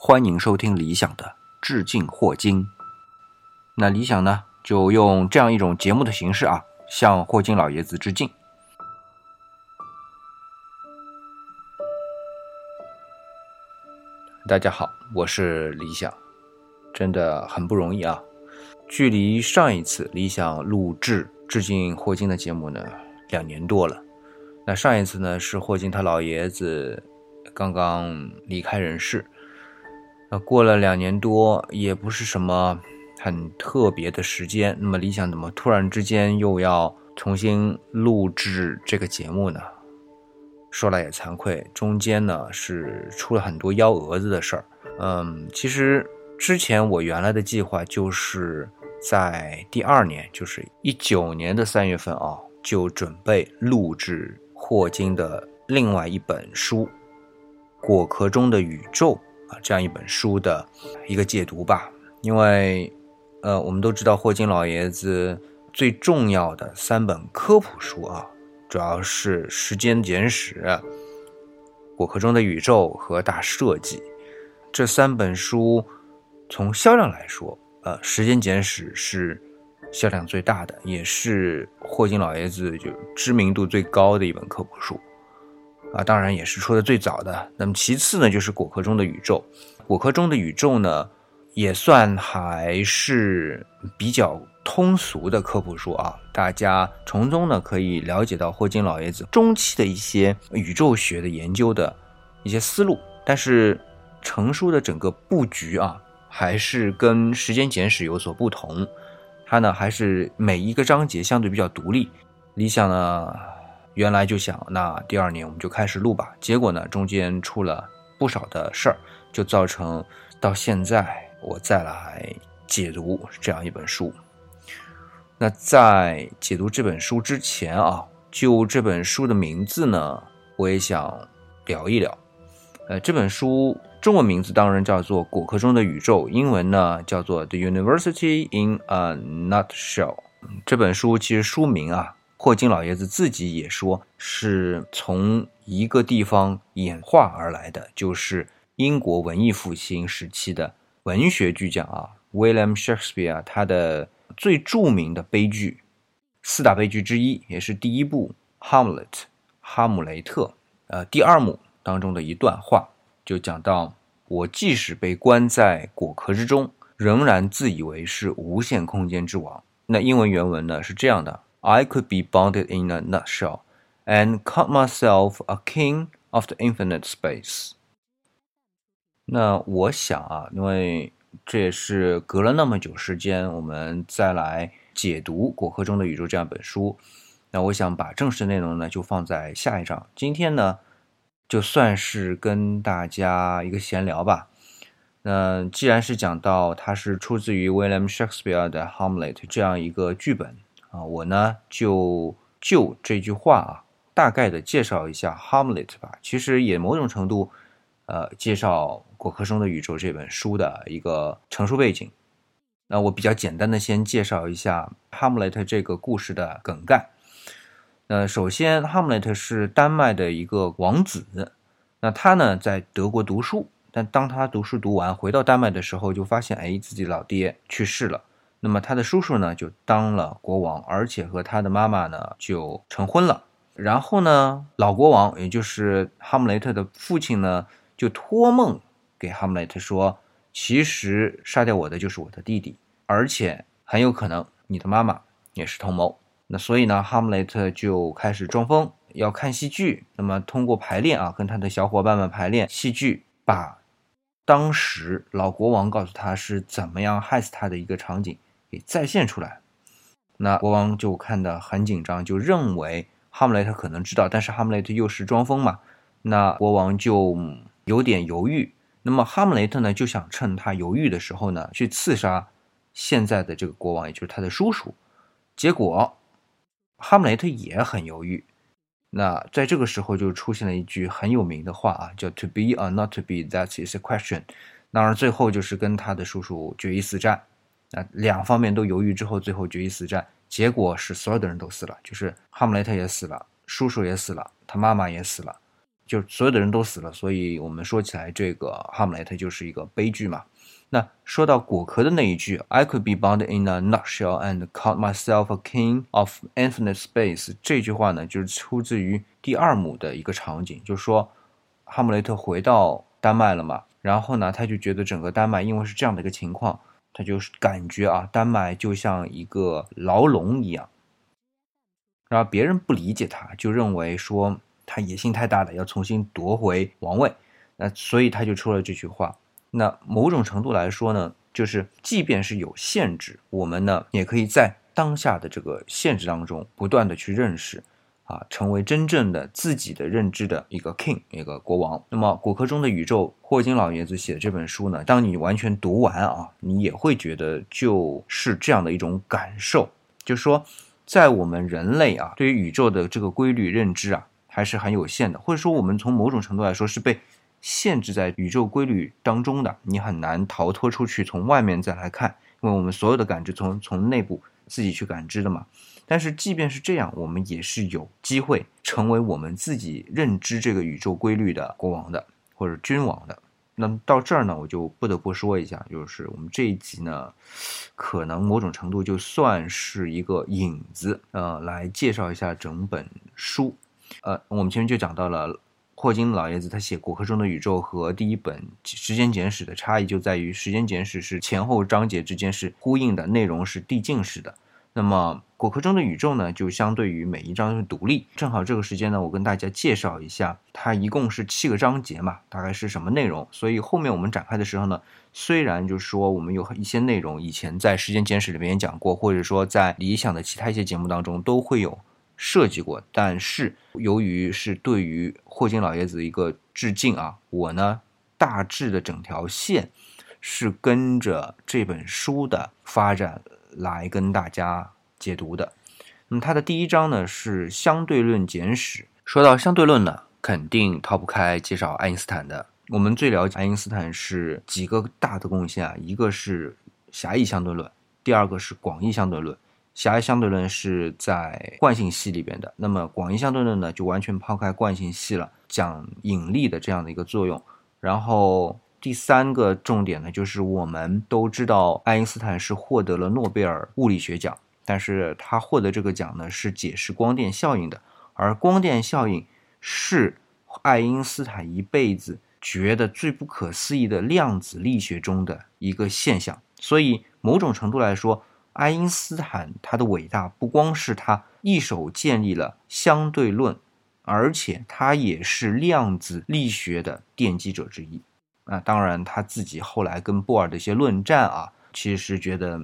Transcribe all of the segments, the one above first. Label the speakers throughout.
Speaker 1: 欢迎收听理想的致敬霍金。那理想呢，就用这样一种节目的形式啊，向霍金老爷子致敬。大家好，我是理想，真的很不容易啊。距离上一次理想录制致敬霍金的节目呢，两年多了。那上一次呢，是霍金他老爷子刚刚离开人世。那过了两年多，也不是什么很特别的时间。那么理想怎么突然之间又要重新录制这个节目呢？说来也惭愧，中间呢是出了很多幺蛾子的事儿。嗯，其实之前我原来的计划就是在第二年，就是一九年的三月份啊，就准备录制霍金的另外一本书《果壳中的宇宙》。啊，这样一本书的一个解读吧，因为，呃，我们都知道霍金老爷子最重要的三本科普书啊，主要是《时间简史》《果壳中的宇宙》和《大设计》这三本书，从销量来说，呃，《时间简史》是销量最大的，也是霍金老爷子就知名度最高的一本科普书。啊，当然也是出的最早的。那么其次呢，就是《果壳中的宇宙》。《果壳中的宇宙》呢，也算还是比较通俗的科普书啊。大家从中呢可以了解到霍金老爷子中期的一些宇宙学的研究的一些思路。但是成书的整个布局啊，还是跟《时间简史》有所不同。它呢还是每一个章节相对比较独立。理想呢。原来就想，那第二年我们就开始录吧。结果呢，中间出了不少的事儿，就造成到现在我再来解读这样一本书。那在解读这本书之前啊，就这本书的名字呢，我也想聊一聊。呃，这本书中文名字当然叫做《果壳中的宇宙》，英文呢叫做《The University in a Nutshell》。这本书其实书名啊。霍金老爷子自己也说，是从一个地方演化而来的，就是英国文艺复兴时期的文学巨匠啊，William Shakespeare，他的最著名的悲剧，四大悲剧之一，也是第一部《Hamlet》哈姆雷特，呃，第二幕当中的一段话，就讲到：我即使被关在果壳之中，仍然自以为是无限空间之王。那英文原文呢是这样的。I could be bounded in a nutshell, and cut myself a king of the infinite space。那我想啊，因为这也是隔了那么久时间，我们再来解读《果壳中的宇宙》这样本书。那我想把正式内容呢，就放在下一章。今天呢，就算是跟大家一个闲聊吧。那既然是讲到它是出自于 William Shakespeare 的《Hamlet》这样一个剧本。啊，我呢就就这句话啊，大概的介绍一下《Hamlet》吧。其实也某种程度，呃，介绍《果壳中的宇宙》这本书的一个成书背景。那我比较简单的先介绍一下《Hamlet》这个故事的梗概。那首先，《Hamlet》是丹麦的一个王子，那他呢在德国读书，但当他读书读完回到丹麦的时候，就发现哎，自己老爹去世了。那么他的叔叔呢，就当了国王，而且和他的妈妈呢就成婚了。然后呢，老国王，也就是哈姆雷特的父亲呢，就托梦给哈姆雷特说：“其实杀掉我的就是我的弟弟，而且很有可能你的妈妈也是同谋。”那所以呢，哈姆雷特就开始装疯，要看戏剧。那么通过排练啊，跟他的小伙伴们排练戏剧，把当时老国王告诉他是怎么样害死他的一个场景。给再现出来，那国王就看得很紧张，就认为哈姆雷特可能知道，但是哈姆雷特又是装疯嘛，那国王就有点犹豫。那么哈姆雷特呢，就想趁他犹豫的时候呢，去刺杀现在的这个国王，也就是他的叔叔。结果哈姆雷特也很犹豫。那在这个时候就出现了一句很有名的话啊，叫 “To be or not to be, that is a question”。当然最后就是跟他的叔叔决一死战。那两方面都犹豫之后，最后决一死战，结果是所有的人都死了，就是哈姆雷特也死了，叔叔也死了，他妈妈也死了，就所有的人都死了，所以我们说起来这个哈姆雷特就是一个悲剧嘛。那说到果壳的那一句，I could be bound in a nutshell and call myself a king of infinite space，这句话呢，就是出自于第二幕的一个场景，就是说哈姆雷特回到丹麦了嘛，然后呢，他就觉得整个丹麦因为是这样的一个情况，他就是感觉啊，丹麦就像一个牢笼一样，然后别人不理解他，就认为说他野心太大了，要重新夺回王位，那所以他就说了这句话。那某种程度来说呢，就是即便是有限制，我们呢也可以在当下的这个限制当中不断的去认识，啊，成为真正的自己的认知的一个 king，一个国王。那么果壳中的宇宙，霍金老爷子写的这本书呢，当你完全读完啊，你也会觉得就是这样的一种感受，就是说，在我们人类啊，对于宇宙的这个规律认知啊，还是很有限的，或者说我们从某种程度来说是被。限制在宇宙规律当中的，你很难逃脱出去，从外面再来看，因为我们所有的感知从从内部自己去感知的嘛。但是即便是这样，我们也是有机会成为我们自己认知这个宇宙规律的国王的，或者君王的。那么到这儿呢，我就不得不说一下，就是我们这一集呢，可能某种程度就算是一个引子，呃，来介绍一下整本书。呃，我们前面就讲到了。霍金老爷子他写《果壳中的宇宙》和第一本《时间简史》的差异就在于，《时间简史》是前后章节之间是呼应的，内容是递进式的。那么《果壳中的宇宙》呢，就相对于每一章是独立。正好这个时间呢，我跟大家介绍一下，它一共是七个章节嘛，大概是什么内容。所以后面我们展开的时候呢，虽然就是说我们有一些内容以前在《时间简史》里面也讲过，或者说在理想的其他一些节目当中都会有。设计过，但是由于是对于霍金老爷子一个致敬啊，我呢大致的整条线是跟着这本书的发展来跟大家解读的。那么它的第一章呢是相对论简史。说到相对论呢，肯定逃不开介绍爱因斯坦的。我们最了解爱因斯坦是几个大的贡献啊，一个是狭义相对论，第二个是广义相对论。狭义相对论是在惯性系里边的，那么广义相对论呢，就完全抛开惯性系了，讲引力的这样的一个作用。然后第三个重点呢，就是我们都知道爱因斯坦是获得了诺贝尔物理学奖，但是他获得这个奖呢，是解释光电效应的，而光电效应是爱因斯坦一辈子觉得最不可思议的量子力学中的一个现象，所以某种程度来说。爱因斯坦他的伟大不光是他一手建立了相对论，而且他也是量子力学的奠基者之一。啊，当然他自己后来跟波尔的一些论战啊，其实觉得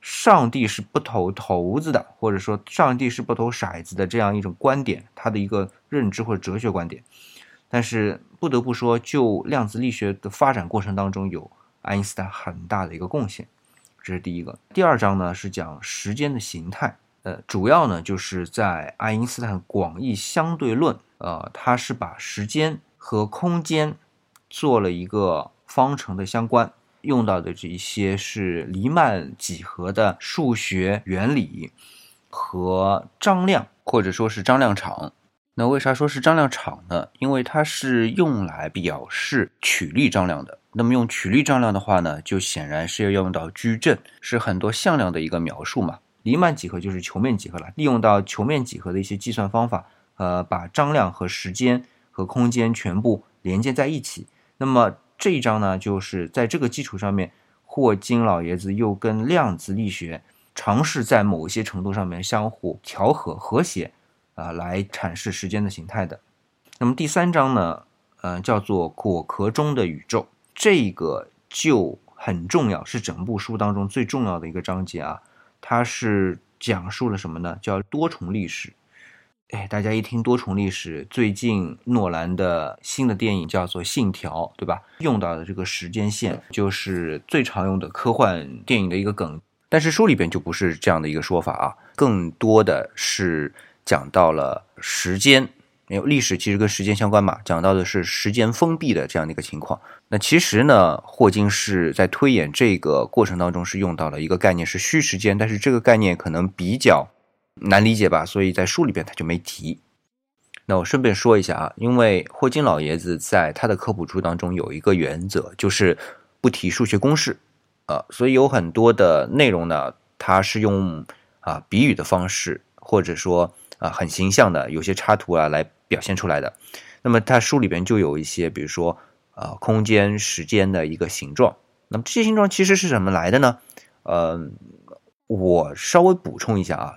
Speaker 1: 上帝是不投骰子的，或者说上帝是不投骰子的这样一种观点，他的一个认知或者哲学观点。但是不得不说，就量子力学的发展过程当中，有爱因斯坦很大的一个贡献。这是第一个，第二章呢是讲时间的形态，呃，主要呢就是在爱因斯坦广义相对论，呃，它是把时间和空间做了一个方程的相关，用到的这一些是黎曼几何的数学原理和张量，或者说是张量场。那为啥说是张量场呢？因为它是用来表示曲率张量的。那么用曲率张量的话呢，就显然是要用到矩阵，是很多向量的一个描述嘛。黎曼几何就是球面几何了，利用到球面几何的一些计算方法，呃，把张量和时间和空间全部连接在一起。那么这一章呢，就是在这个基础上面，霍金老爷子又跟量子力学尝试在某些程度上面相互调和和谐。啊，来阐释时间的形态的。那么第三章呢，呃，叫做果壳中的宇宙，这个就很重要，是整部书当中最重要的一个章节啊。它是讲述了什么呢？叫多重历史。哎，大家一听多重历史，最近诺兰的新的电影叫做《信条》，对吧？用到的这个时间线就是最常用的科幻电影的一个梗，但是书里边就不是这样的一个说法啊，更多的是。讲到了时间，因为历史其实跟时间相关嘛，讲到的是时间封闭的这样的一个情况。那其实呢，霍金是在推演这个过程当中是用到了一个概念是虚时间，但是这个概念可能比较难理解吧，所以在书里边他就没提。那我顺便说一下啊，因为霍金老爷子在他的科普书当中有一个原则，就是不提数学公式，啊，所以有很多的内容呢，他是用啊比喻的方式，或者说啊很形象的有些插图啊来表现出来的。那么他书里边就有一些，比如说啊空间、时间的一个形状。那么这些形状其实是怎么来的呢？呃，我稍微补充一下啊。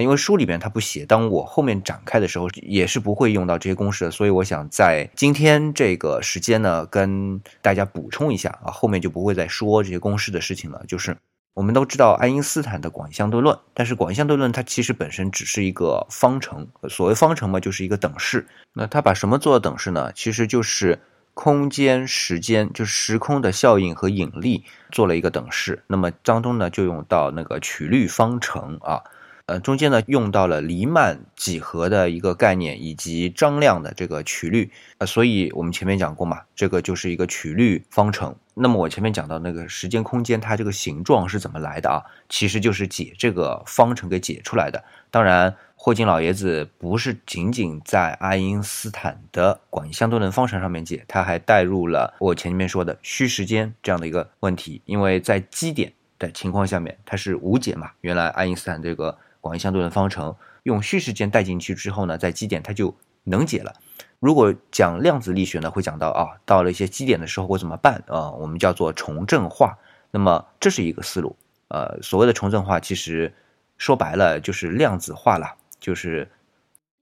Speaker 1: 因为书里边它不写，当我后面展开的时候也是不会用到这些公式的，所以我想在今天这个时间呢，跟大家补充一下啊，后面就不会再说这些公式的事情了。就是我们都知道爱因斯坦的广义相对论，但是广义相对论它其实本身只是一个方程，所谓方程嘛，就是一个等式。那它把什么做等式呢？其实就是空间、时间，就是时空的效应和引力做了一个等式。那么当中呢，就用到那个曲率方程啊。呃，中间呢用到了黎曼几何的一个概念，以及张量的这个曲率，呃，所以我们前面讲过嘛，这个就是一个曲率方程。那么我前面讲到那个时间空间它这个形状是怎么来的啊？其实就是解这个方程给解出来的。当然，霍金老爷子不是仅仅在爱因斯坦的广义相对论方程上面解，他还带入了我前面说的虚时间这样的一个问题，因为在基点的情况下面它是无解嘛。原来爱因斯坦这个。广义相对论方程用虚时间带进去之后呢，在基点它就能解了。如果讲量子力学呢，会讲到啊，到了一些基点的时候会怎么办啊？我们叫做重振化。那么这是一个思路。呃，所谓的重振化，其实说白了就是量子化了，就是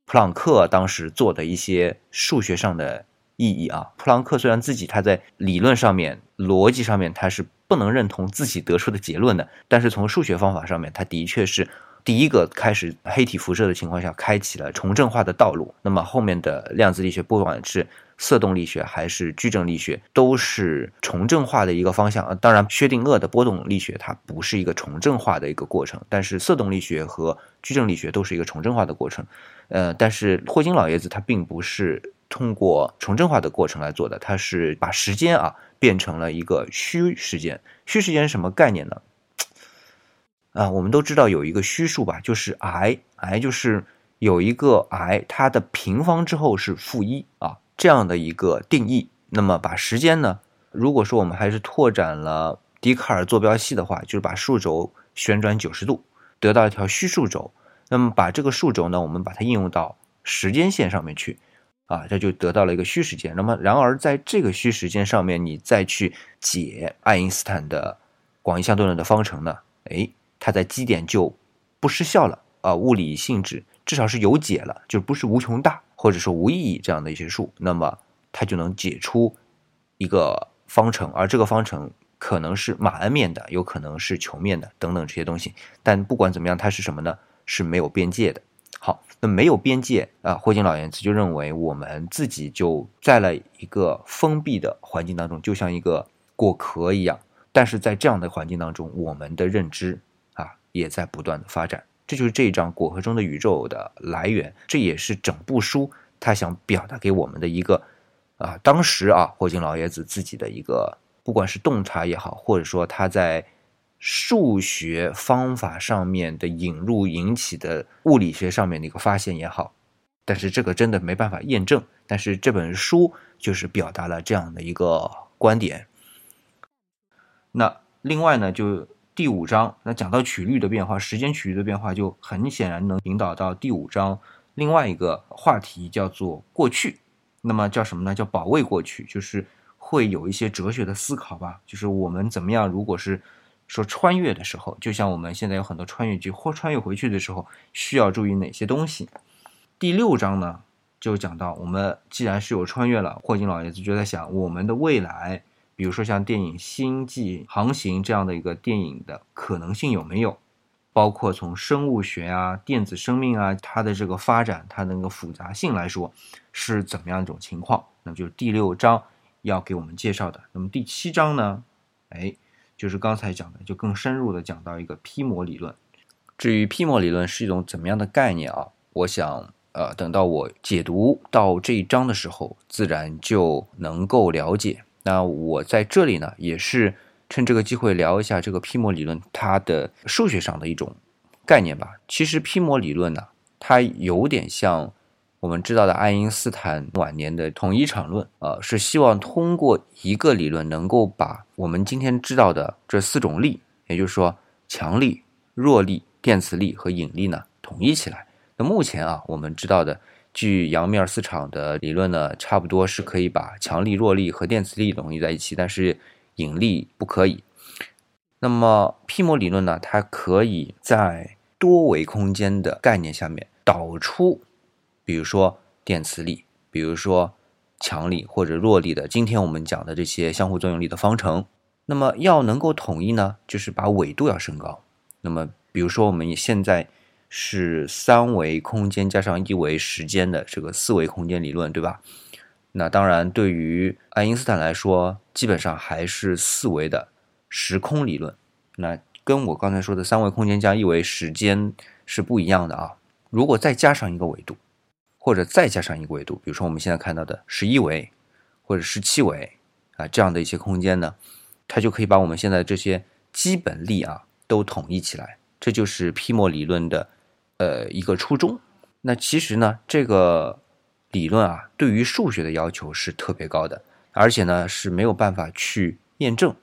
Speaker 1: 普朗克当时做的一些数学上的意义啊。普朗克虽然自己他在理论上面、逻辑上面他是不能认同自己得出的结论的，但是从数学方法上面，他的确是。第一个开始黑体辐射的情况下，开启了重振化的道路。那么后面的量子力学，不管是色动力学还是矩阵力学，都是重振化的一个方向啊。当然，薛定谔的波动力学它不是一个重振化的一个过程，但是色动力学和矩阵力学都是一个重振化的过程。呃，但是霍金老爷子他并不是通过重振化的过程来做的，他是把时间啊变成了一个虚时间。虚时间是什么概念呢？啊，我们都知道有一个虚数吧，就是 i，i 就是有一个 i，它的平方之后是负一啊，这样的一个定义。那么把时间呢，如果说我们还是拓展了笛卡尔坐标系的话，就是把数轴旋转九十度，得到一条虚数轴。那么把这个数轴呢，我们把它应用到时间线上面去，啊，这就得到了一个虚时间。那么然而在这个虚时间上面，你再去解爱因斯坦的广义相对论的方程呢，哎。它在基点就不失效了啊，物理性质至少是有解了，就不是无穷大或者说无意义这样的一些数，那么它就能解出一个方程，而这个方程可能是马鞍面的，有可能是球面的等等这些东西。但不管怎么样，它是什么呢？是没有边界的。好，那没有边界啊，霍金老爷子就认为我们自己就在了一个封闭的环境当中，就像一个果壳一样。但是在这样的环境当中，我们的认知。也在不断的发展，这就是这一章《果核中的宇宙》的来源，这也是整部书他想表达给我们的一个啊，当时啊，霍金老爷子自己的一个，不管是洞察也好，或者说他在数学方法上面的引入引起的物理学上面的一个发现也好，但是这个真的没办法验证，但是这本书就是表达了这样的一个观点。那另外呢，就。第五章，那讲到曲率的变化，时间曲率的变化，就很显然能引导到第五章另外一个话题，叫做过去。那么叫什么呢？叫保卫过去，就是会有一些哲学的思考吧。就是我们怎么样，如果是说穿越的时候，就像我们现在有很多穿越剧或穿越回去的时候，需要注意哪些东西？第六章呢，就讲到我们既然是有穿越了，霍金老爷子就在想我们的未来。比如说像电影《星际航行》这样的一个电影的可能性有没有？包括从生物学啊、电子生命啊，它的这个发展、它那个复杂性来说，是怎么样一种情况？那么就是第六章要给我们介绍的。那么第七章呢？哎，就是刚才讲的，就更深入的讲到一个批模理论。至于批模理论是一种怎么样的概念啊？我想，呃，等到我解读到这一章的时候，自然就能够了解。那我在这里呢，也是趁这个机会聊一下这个 P 模理论它的数学上的一种概念吧。其实 P 模理论呢，它有点像我们知道的爱因斯坦晚年的统一场论，呃，是希望通过一个理论能够把我们今天知道的这四种力，也就是说强力、弱力、电磁力和引力呢，统一起来。那目前啊，我们知道的，据杨米尔斯场的理论呢，差不多是可以把强力、弱力和电磁力统一在一起，但是引力不可以。那么皮膜理论呢，它可以在多维空间的概念下面导出。比如说电磁力，比如说强力或者弱力的，今天我们讲的这些相互作用力的方程，那么要能够统一呢，就是把纬度要升高。那么比如说我们现在是三维空间加上一维时间的这个四维空间理论，对吧？那当然对于爱因斯坦来说，基本上还是四维的时空理论。那跟我刚才说的三维空间加一维时间是不一样的啊。如果再加上一个维度。或者再加上一个维度，比如说我们现在看到的十一维或者十七维啊这样的一些空间呢，它就可以把我们现在这些基本力啊都统一起来。这就是皮膜理论的呃一个初衷。那其实呢，这个理论啊对于数学的要求是特别高的，而且呢是没有办法去验证。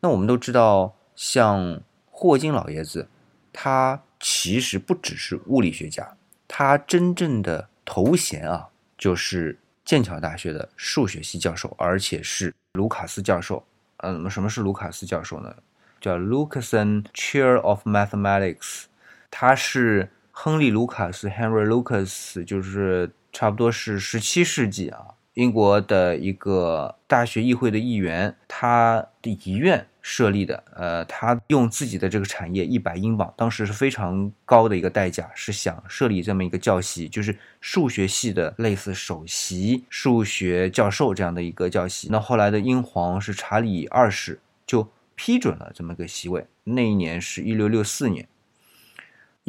Speaker 1: 那我们都知道，像霍金老爷子，他其实不只是物理学家，他真正的。头衔啊，就是剑桥大学的数学系教授，而且是卢卡斯教授。嗯，什么是卢卡斯教授呢？叫 Lucasen Chair of Mathematics。他是亨利·卢卡斯 （Henry Lucas），就是差不多是十七世纪啊，英国的一个大学议会的议员，他的遗愿。设立的，呃，他用自己的这个产业一百英镑，当时是非常高的一个代价，是想设立这么一个教系，就是数学系的类似首席数学教授这样的一个教系。那后来的英皇是查理二世就批准了这么个席位。那一年是一六六四年，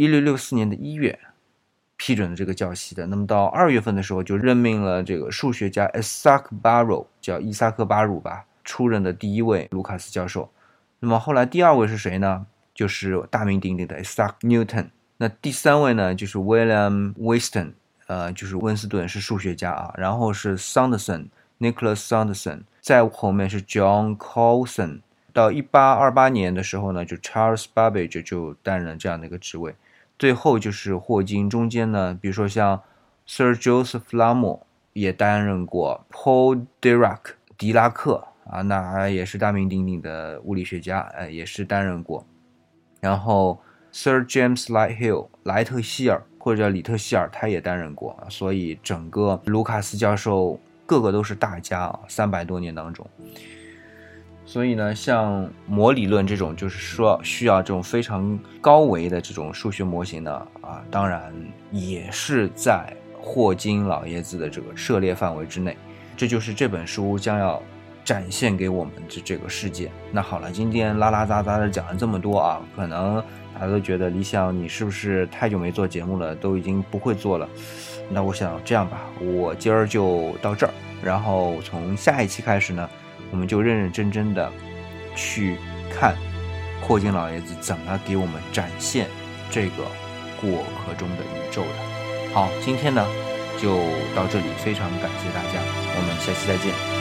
Speaker 1: 一六六四年的一月批准了这个教习的。那么到二月份的时候就任命了这个数学家 Isaac Barrow，叫伊萨克巴鲁吧。出任的第一位卢卡斯教授，那么后来第二位是谁呢？就是大名鼎鼎的 Isaac Newton。那第三位呢，就是 William Winston，呃，就是温斯顿，是数学家啊。然后是 Sanderson，Nicholas Sanderson，再后面是 John Coulson。到一八二八年的时候呢，就 Charles Babbage 就担任这样的一个职位。最后就是霍金，中间呢，比如说像 Sir Joseph l a m o 也担任过，Paul Dirac，狄拉克。啊，那也是大名鼎鼎的物理学家，呃，也是担任过。然后 Sir James Lighthill 莱特希尔或者叫里特希尔，他也担任过。所以整个卢卡斯教授个个都是大家啊，三百多年当中。所以呢，像模理论这种，就是说需要这种非常高维的这种数学模型呢，啊，当然也是在霍金老爷子的这个涉猎范围之内。这就是这本书将要。展现给我们的这个世界。那好了，今天拉拉杂杂的讲了这么多啊，可能大家都觉得李想你是不是太久没做节目了，都已经不会做了。那我想这样吧，我今儿就到这儿，然后从下一期开始呢，我们就认认真真的去看霍金老爷子怎么给我们展现这个过客中的宇宙的。好，今天呢就到这里，非常感谢大家，我们下期再见。